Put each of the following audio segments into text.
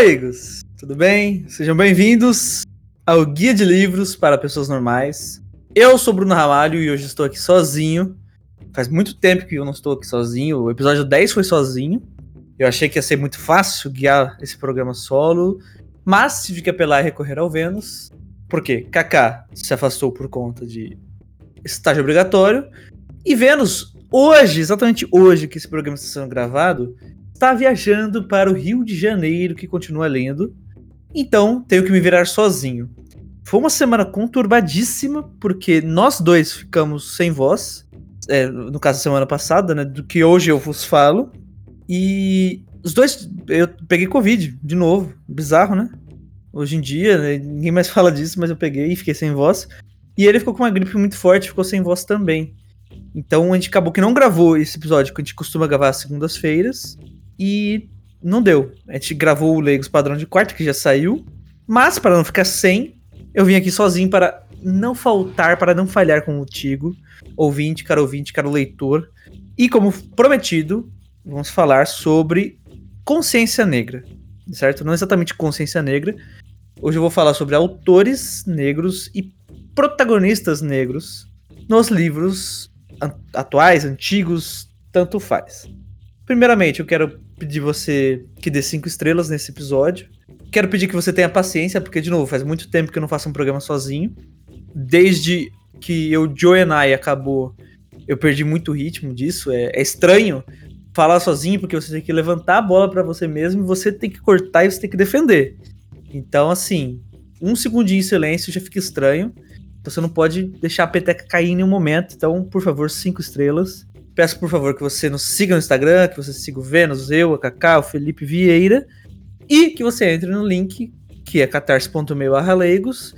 amigos! Tudo bem? Sejam bem-vindos ao Guia de Livros para Pessoas Normais. Eu sou Bruno Ramalho e hoje estou aqui sozinho. Faz muito tempo que eu não estou aqui sozinho. O episódio 10 foi sozinho. Eu achei que ia ser muito fácil guiar esse programa solo, mas tive que apelar e recorrer ao Vênus. Por quê? Kaká se afastou por conta de estágio obrigatório. E Vênus, hoje, exatamente hoje que esse programa está sendo gravado, está viajando para o Rio de Janeiro, que continua lendo. Então, tenho que me virar sozinho. Foi uma semana conturbadíssima, porque nós dois ficamos sem voz. É, no caso, semana passada, né? Do que hoje eu vos falo. E os dois. Eu peguei Covid de novo. Bizarro, né? Hoje em dia, né, ninguém mais fala disso, mas eu peguei e fiquei sem voz. E ele ficou com uma gripe muito forte, ficou sem voz também. Então a gente acabou que não gravou esse episódio que a gente costuma gravar às segundas-feiras. E não deu. A gente gravou o Legos Padrão de Quarto, que já saiu. Mas, para não ficar sem, eu vim aqui sozinho para não faltar, para não falhar contigo, ouvinte, caro ouvinte, caro leitor. E como prometido, vamos falar sobre consciência negra, certo? Não exatamente consciência negra. Hoje eu vou falar sobre autores negros e protagonistas negros nos livros atuais, antigos, tanto faz. Primeiramente, eu quero pedir você que dê cinco estrelas nesse episódio. Quero pedir que você tenha paciência, porque, de novo, faz muito tempo que eu não faço um programa sozinho. Desde que and I acabou, eu perdi muito ritmo disso. É, é estranho falar sozinho, porque você tem que levantar a bola para você mesmo, você tem que cortar e você tem que defender. Então, assim, um segundinho em silêncio já fica estranho. Você não pode deixar a peteca cair em nenhum momento. Então, por favor, cinco estrelas. Peço, por favor, que você nos siga no Instagram, que você siga o Vênus, eu, a Kaká, o Felipe Vieira, e que você entre no link, que é catarse.me leigos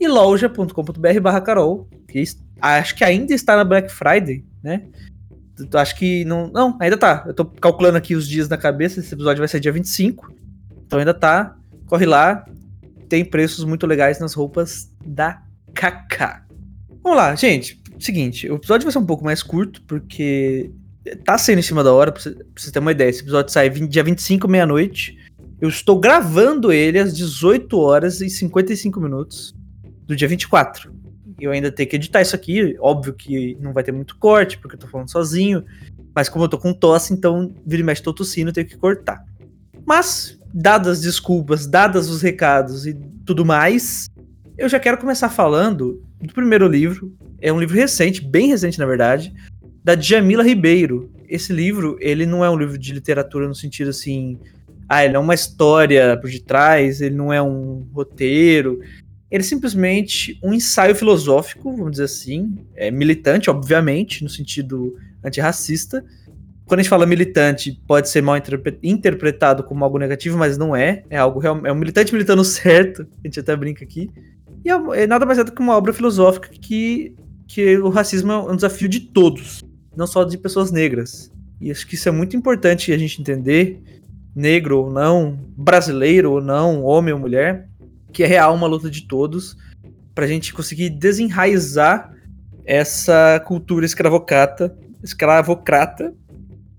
e loja.com.br barra Carol, que acho que ainda está na Black Friday, né? Acho que não. Não, ainda tá. Eu tô calculando aqui os dias na cabeça. Esse episódio vai ser dia 25. Então ainda tá. Corre lá. Tem preços muito legais nas roupas da Kaká. Vamos lá, gente seguinte, o episódio vai ser um pouco mais curto, porque tá sendo em cima da hora, pra você, pra você ter uma ideia. Esse episódio sai 20, dia 25, meia-noite. Eu estou gravando ele às 18 horas e 55 minutos do dia 24. Eu ainda tenho que editar isso aqui. Óbvio que não vai ter muito corte, porque eu tô falando sozinho. Mas como eu tô com tosse, então vira e mexe, tô tossindo, eu tenho que cortar. Mas, dadas as desculpas, dadas os recados e tudo mais, eu já quero começar falando do primeiro livro, é um livro recente, bem recente na verdade, da Djamila Ribeiro. Esse livro, ele não é um livro de literatura no sentido assim, ah, ele é uma história por detrás, ele não é um roteiro. Ele é simplesmente um ensaio filosófico, vamos dizer assim, é militante, obviamente, no sentido antirracista. Quando a gente fala militante, pode ser mal interpretado como algo negativo, mas não é. É algo é um militante militando certo. A gente até brinca aqui. E é, é nada mais é do que uma obra filosófica que, que o racismo é um desafio de todos, não só de pessoas negras. E acho que isso é muito importante a gente entender, negro ou não, brasileiro ou não, homem ou mulher, que é real uma luta de todos, pra gente conseguir desenraizar essa cultura escravocrata, escravocrata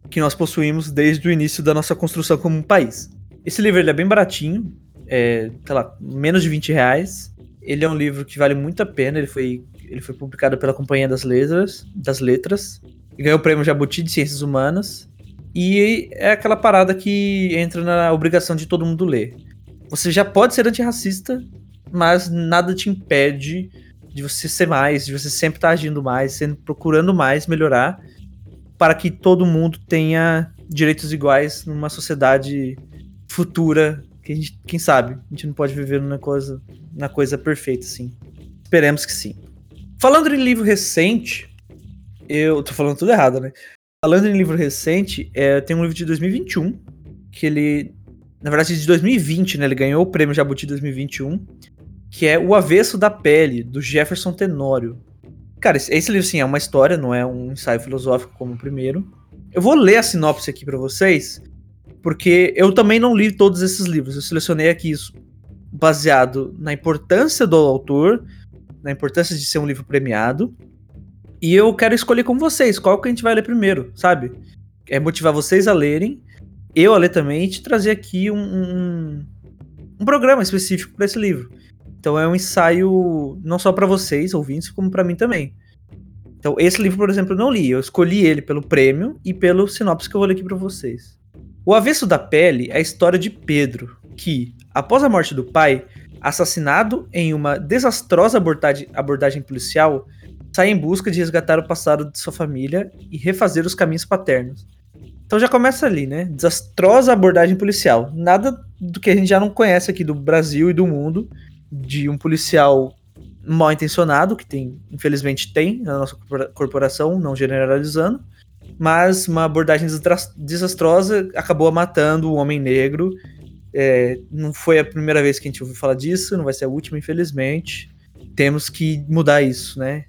que nós possuímos desde o início da nossa construção como um país. Esse livro ele é bem baratinho, é, sei lá, menos de 20 reais. Ele é um livro que vale muito a pena. Ele foi, ele foi publicado pela Companhia das Letras, das Letras. E ganhou o prêmio Jabuti de Ciências Humanas. E é aquela parada que entra na obrigação de todo mundo ler. Você já pode ser antirracista, mas nada te impede de você ser mais, de você sempre estar tá agindo mais, sempre procurando mais melhorar, para que todo mundo tenha direitos iguais numa sociedade futura que a gente, quem sabe, a gente não pode viver numa coisa, na coisa perfeita, assim. Esperemos que sim. Falando em livro recente, eu tô falando tudo errado, né? Falando em livro recente, é, tem um livro de 2021, que ele, na verdade, de 2020, né? Ele ganhou o prêmio Jabuti 2021, que é O Avesso da Pele, do Jefferson Tenório. Cara, esse, esse livro, sim, é uma história, não é um ensaio filosófico como o primeiro. Eu vou ler a sinopse aqui para vocês, porque eu também não li todos esses livros. Eu selecionei aqui isso baseado na importância do autor, na importância de ser um livro premiado. E eu quero escolher com vocês qual que a gente vai ler primeiro, sabe? É motivar vocês a lerem, eu a ler também, e te trazer aqui um, um, programa específico para esse livro. Então é um ensaio não só para vocês, ouvintes, como para mim também. Então, esse livro, por exemplo, eu não li. Eu escolhi ele pelo prêmio e pelo sinopse que eu vou ler aqui para vocês. O Avesso da Pele é a história de Pedro, que, após a morte do pai, assassinado em uma desastrosa abordagem, abordagem policial, sai em busca de resgatar o passado de sua família e refazer os caminhos paternos. Então já começa ali, né? Desastrosa abordagem policial. Nada do que a gente já não conhece aqui do Brasil e do mundo, de um policial mal intencionado, que tem, infelizmente tem na nossa corporação, não generalizando, mas uma abordagem desastrosa acabou matando o homem negro. É, não foi a primeira vez que a gente ouviu falar disso, não vai ser a última, infelizmente. Temos que mudar isso, né?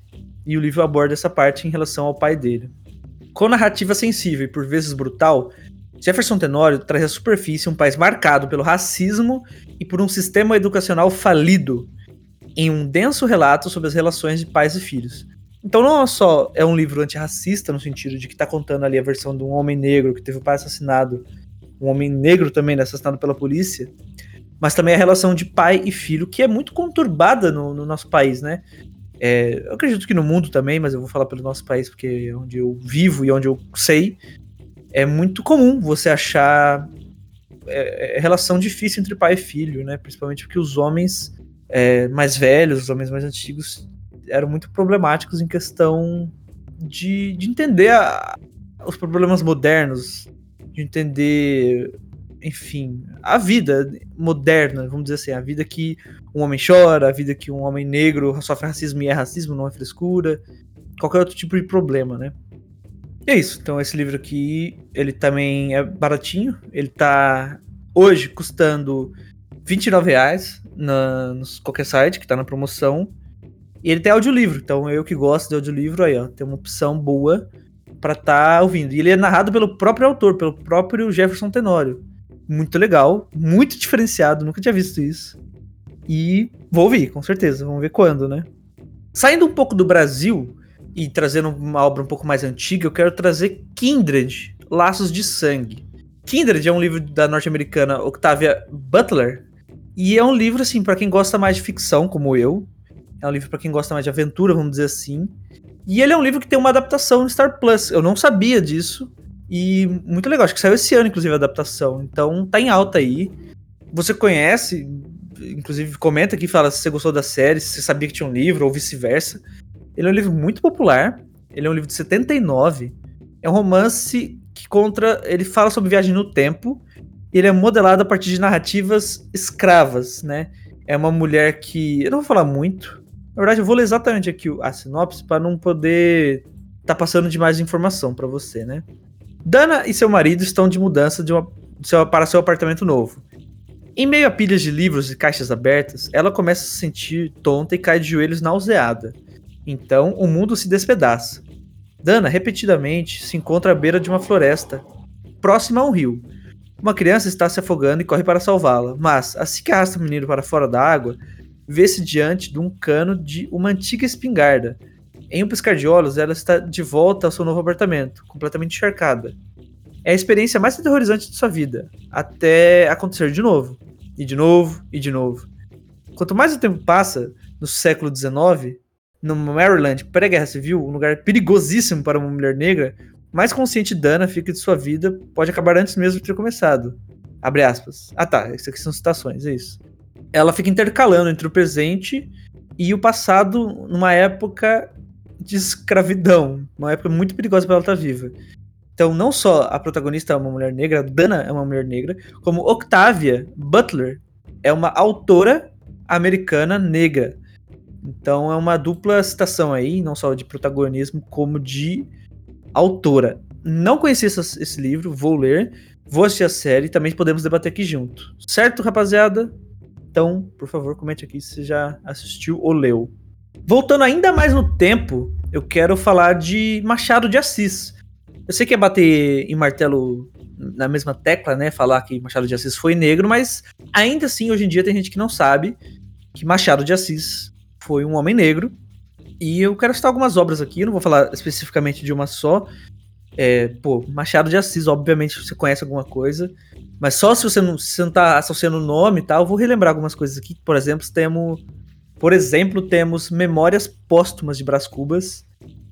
E o livro aborda essa parte em relação ao pai dele. Com narrativa sensível e por vezes brutal, Jefferson Tenório traz à superfície um país marcado pelo racismo e por um sistema educacional falido, em um denso relato sobre as relações de pais e filhos. Então não só é um livro antirracista, no sentido de que está contando ali a versão de um homem negro que teve o pai assassinado, um homem negro também né, assassinado pela polícia, mas também a relação de pai e filho, que é muito conturbada no, no nosso país, né? É, eu acredito que no mundo também, mas eu vou falar pelo nosso país porque é onde eu vivo e onde eu sei. É muito comum você achar é, é relação difícil entre pai e filho, né? Principalmente porque os homens é, mais velhos, os homens mais antigos, eram muito problemáticos em questão de, de entender a, os problemas modernos, de entender, enfim, a vida moderna, vamos dizer assim, a vida que um homem chora, a vida que um homem negro sofre racismo e é racismo, não é frescura, qualquer outro tipo de problema, né? E é isso. Então esse livro aqui, ele também é baratinho. Ele tá hoje custando 29 reais na, no qualquer site que tá na promoção. E ele tem audiolivro, então eu que gosto de audiolivro aí, ó, tem uma opção boa para tá ouvindo. E ele é narrado pelo próprio autor, pelo próprio Jefferson Tenório. Muito legal, muito diferenciado, nunca tinha visto isso. E vou ouvir, com certeza, vamos ver quando, né? Saindo um pouco do Brasil e trazendo uma obra um pouco mais antiga, eu quero trazer Kindred, Laços de Sangue. Kindred é um livro da norte-americana Octavia Butler, e é um livro, assim, para quem gosta mais de ficção, como eu. É um livro para quem gosta mais de aventura, vamos dizer assim. E ele é um livro que tem uma adaptação no Star Plus. Eu não sabia disso. E muito legal, acho que saiu esse ano, inclusive, a adaptação. Então tá em alta aí. Você conhece, inclusive comenta aqui, fala se você gostou da série, se você sabia que tinha um livro, ou vice-versa. Ele é um livro muito popular. Ele é um livro de 79. É um romance que contra. Ele fala sobre viagem no tempo ele é modelado a partir de narrativas escravas, né? É uma mulher que. Eu não vou falar muito. Na verdade, eu vou ler exatamente aqui a sinopse para não poder tá passando demais informação para você, né? Dana e seu marido estão de mudança de uma, seu, para seu apartamento novo. Em meio a pilhas de livros e caixas abertas, ela começa a se sentir tonta e cai de joelhos nauseada. Então, o mundo se despedaça. Dana, repetidamente, se encontra à beira de uma floresta, próxima a um rio, uma criança está se afogando e corre para salvá-la, mas, assim que arrasta o menino para fora da água, vê-se diante de um cano de uma antiga espingarda. Em um piscar de olhos, ela está de volta ao seu novo apartamento, completamente encharcada. É a experiência mais aterrorizante de sua vida, até acontecer de novo, e de novo, e de novo. Quanto mais o tempo passa, no século XIX, no Maryland, pré-guerra civil, um lugar perigosíssimo para uma mulher negra, mais consciente Dana fica de sua vida pode acabar antes mesmo de ter começado. Abre aspas. Ah tá, isso aqui são citações, é isso. Ela fica intercalando entre o presente e o passado numa época de escravidão, uma época muito perigosa para ela estar viva. Então, não só a protagonista é uma mulher negra, Dana é uma mulher negra, como Octavia Butler é uma autora americana negra. Então, é uma dupla citação aí, não só de protagonismo, como de autora. Não conheci essa, esse livro, vou ler, vou assistir a série e também podemos debater aqui junto. Certo, rapaziada? Então, por favor, comente aqui se você já assistiu ou leu. Voltando ainda mais no tempo, eu quero falar de Machado de Assis. Eu sei que é bater em martelo na mesma tecla, né? Falar que Machado de Assis foi negro, mas ainda assim, hoje em dia, tem gente que não sabe que Machado de Assis foi um homem negro e eu quero citar algumas obras aqui, não vou falar especificamente de uma só, É, pô, Machado de Assis, obviamente você conhece alguma coisa, mas só se você não, se não tá associando o nome e tal, eu vou relembrar algumas coisas aqui. Por exemplo, temos, por exemplo, temos Memórias Póstumas de Brás Cubas,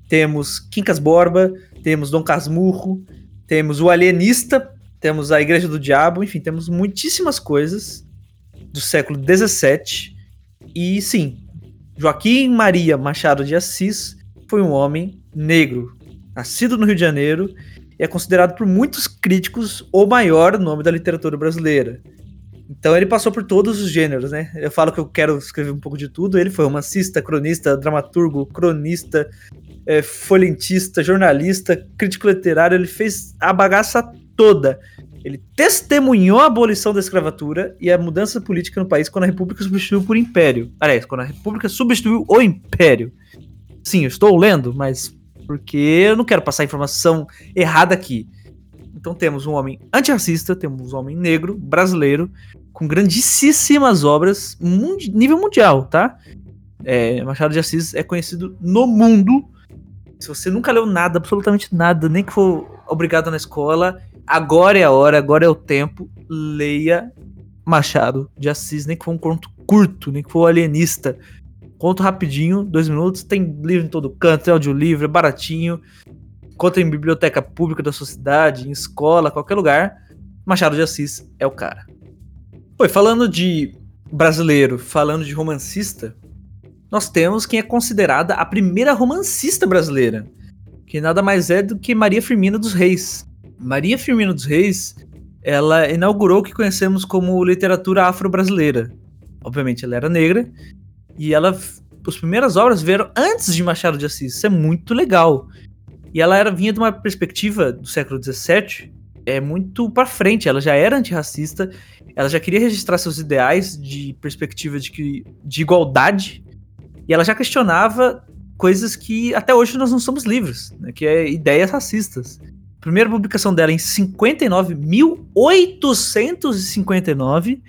temos Quincas Borba, temos Dom Casmurro, temos o Alienista, temos a Igreja do Diabo, enfim, temos muitíssimas coisas do século XVII. E sim, Joaquim Maria Machado de Assis foi um homem negro, nascido no Rio de Janeiro, e é considerado por muitos críticos o maior nome da literatura brasileira. Então ele passou por todos os gêneros, né? Eu falo que eu quero escrever um pouco de tudo. Ele foi romancista, cronista, dramaturgo, cronista, é, folhentista, jornalista, crítico literário. Ele fez a bagaça toda. Ele testemunhou a abolição da escravatura e a mudança política no país quando a República substituiu por Império. Aliás, quando a República substituiu o Império. Sim, eu estou lendo, mas porque eu não quero passar informação errada aqui. Então temos um homem antirracista, temos um homem negro, brasileiro, com grandíssimas obras, nível mundial, tá? É, Machado de Assis é conhecido no mundo. Se você nunca leu nada, absolutamente nada, nem que for obrigado na escola, agora é a hora, agora é o tempo. Leia Machado de Assis, nem que for um conto curto, nem que for alienista. Conto rapidinho, dois minutos. Tem livro em todo canto, tem audiolivro, é baratinho. Conta em biblioteca pública da sua cidade, em escola, qualquer lugar. Machado de Assis é o cara. Oi, falando de brasileiro, falando de romancista, nós temos quem é considerada a primeira romancista brasileira, que nada mais é do que Maria Firmina dos Reis. Maria Firmina dos Reis, ela inaugurou o que conhecemos como literatura afro-brasileira. Obviamente, ela era negra e ela, as primeiras obras vieram antes de Machado de Assis. Isso é muito legal. E ela era vinha de uma perspectiva do século XVII é muito para frente. Ela já era antirracista. Ela já queria registrar seus ideais de perspectiva de, que, de igualdade. E ela já questionava coisas que até hoje nós não somos livres, né, que é ideias racistas. A primeira publicação dela em 59, 1859,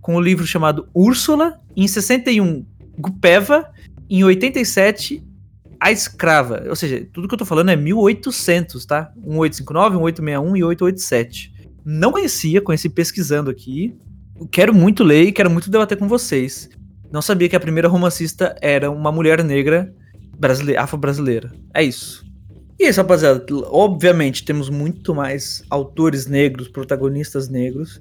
com o um livro chamado Úrsula. Em 61, Gupeva, em 87, A Escrava. Ou seja, tudo que eu tô falando é 1800, tá? 1859, 1861 e 887. Não conhecia, conheci pesquisando aqui. Quero muito ler e quero muito debater com vocês. Não sabia que a primeira romancista era uma mulher negra brasileira, afro-brasileira. É isso. E isso, rapaziada. Obviamente, temos muito mais autores negros, protagonistas negros.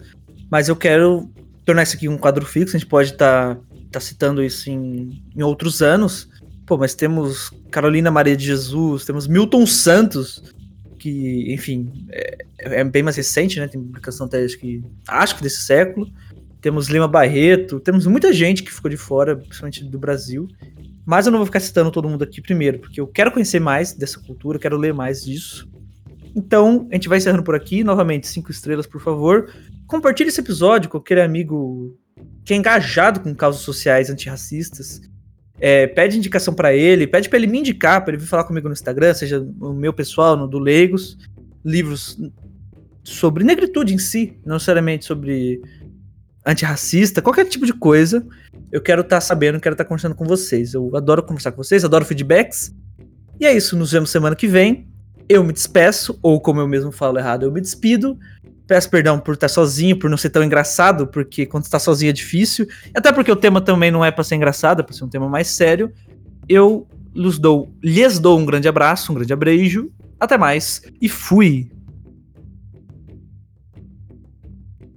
Mas eu quero tornar isso aqui um quadro fixo. A gente pode estar tá tá citando isso em, em outros anos. Pô, mas temos Carolina Maria de Jesus, temos Milton Santos, que, enfim, é, é, bem mais recente, né? Tem publicação até acho que, acho que desse século. Temos Lima Barreto, temos muita gente que ficou de fora, principalmente do Brasil. Mas eu não vou ficar citando todo mundo aqui primeiro, porque eu quero conhecer mais dessa cultura, quero ler mais disso. Então, a gente vai encerrando por aqui. Novamente, cinco estrelas, por favor. Compartilhe esse episódio com aquele amigo que é engajado com causas sociais antirracistas. É, pede indicação para ele, pede para ele me indicar, para ele vir falar comigo no Instagram, seja o meu pessoal, no do Leigos, livros sobre negritude em si, não necessariamente sobre antirracista, qualquer tipo de coisa. Eu quero estar tá sabendo, quero estar tá conversando com vocês. Eu adoro conversar com vocês, adoro feedbacks. E é isso, nos vemos semana que vem. Eu me despeço, ou como eu mesmo falo errado, eu me despido. Peço perdão por estar sozinho, por não ser tão engraçado, porque quando está sozinho é difícil. Até porque o tema também não é para ser engraçado, é para ser um tema mais sério. Eu lhes dou, lhes dou um grande abraço, um grande abreijo. Até mais e fui!